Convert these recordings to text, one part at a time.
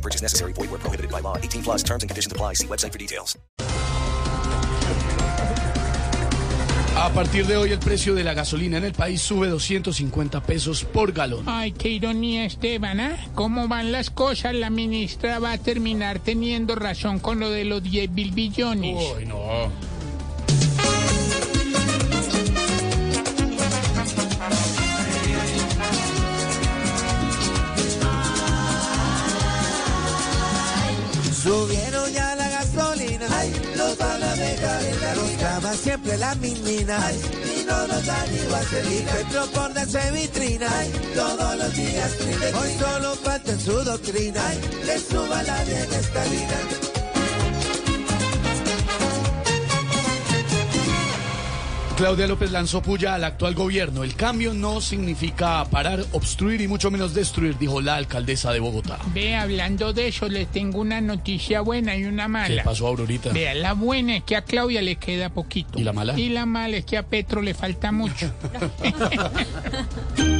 No purchase necessary. Void where prohibited by law. 18 plus terms and conditions apply. See website for details. A partir de hoy el precio de la gasolina en el país sube 250 pesos por galón. Ay, qué ironía, Esteban, ¿ah? ¿Cómo van las cosas? La ministra va a terminar teniendo razón con lo de los 10 mil billones. Uy, no. Subieron ya la gasolina, los van a dejar en la siempre la mismina, y no nos dan ni vaselina, Petro por darse vitrina, todos los días hoy solo falta en su doctrina, le suba la bienestarina. Claudia López lanzó puya al actual gobierno. El cambio no significa parar, obstruir y mucho menos destruir, dijo la alcaldesa de Bogotá. Ve, hablando de eso, les tengo una noticia buena y una ¿Qué mala. pasó, Aurorita? Vea, la buena es que a Claudia le queda poquito. ¿Y la mala? Y la mala es que a Petro le falta mucho.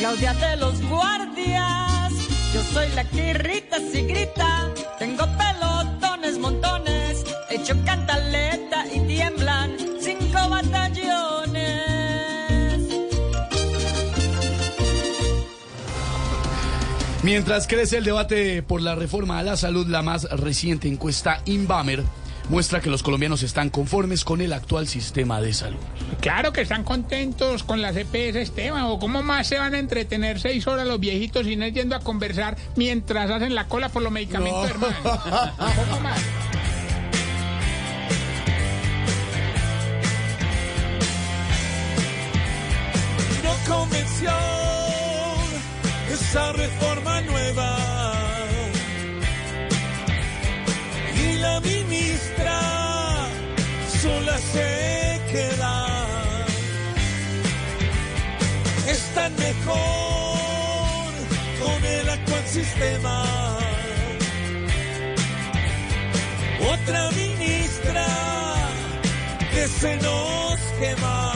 Claudia de los Guardias. Yo soy la que irrita si grita. Tengo pelotones, montones. Hecho cantaleta y tiemblan cinco batallones. Mientras crece el debate por la reforma a la salud, la más reciente encuesta Inbamer muestra que los colombianos están conformes con el actual sistema de salud. claro que están contentos con las EPS, Esteban. ¿O cómo más se van a entretener seis horas los viejitos sin ir yendo a conversar mientras hacen la cola por los medicamentos, hermano? ¿Cómo más? No convenció esa reforma nueva. Con el actual sistema. Otra ministra que se nos quema.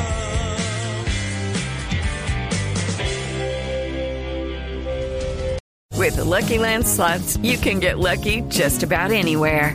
With the Lucky Land slots, you can get lucky just about anywhere.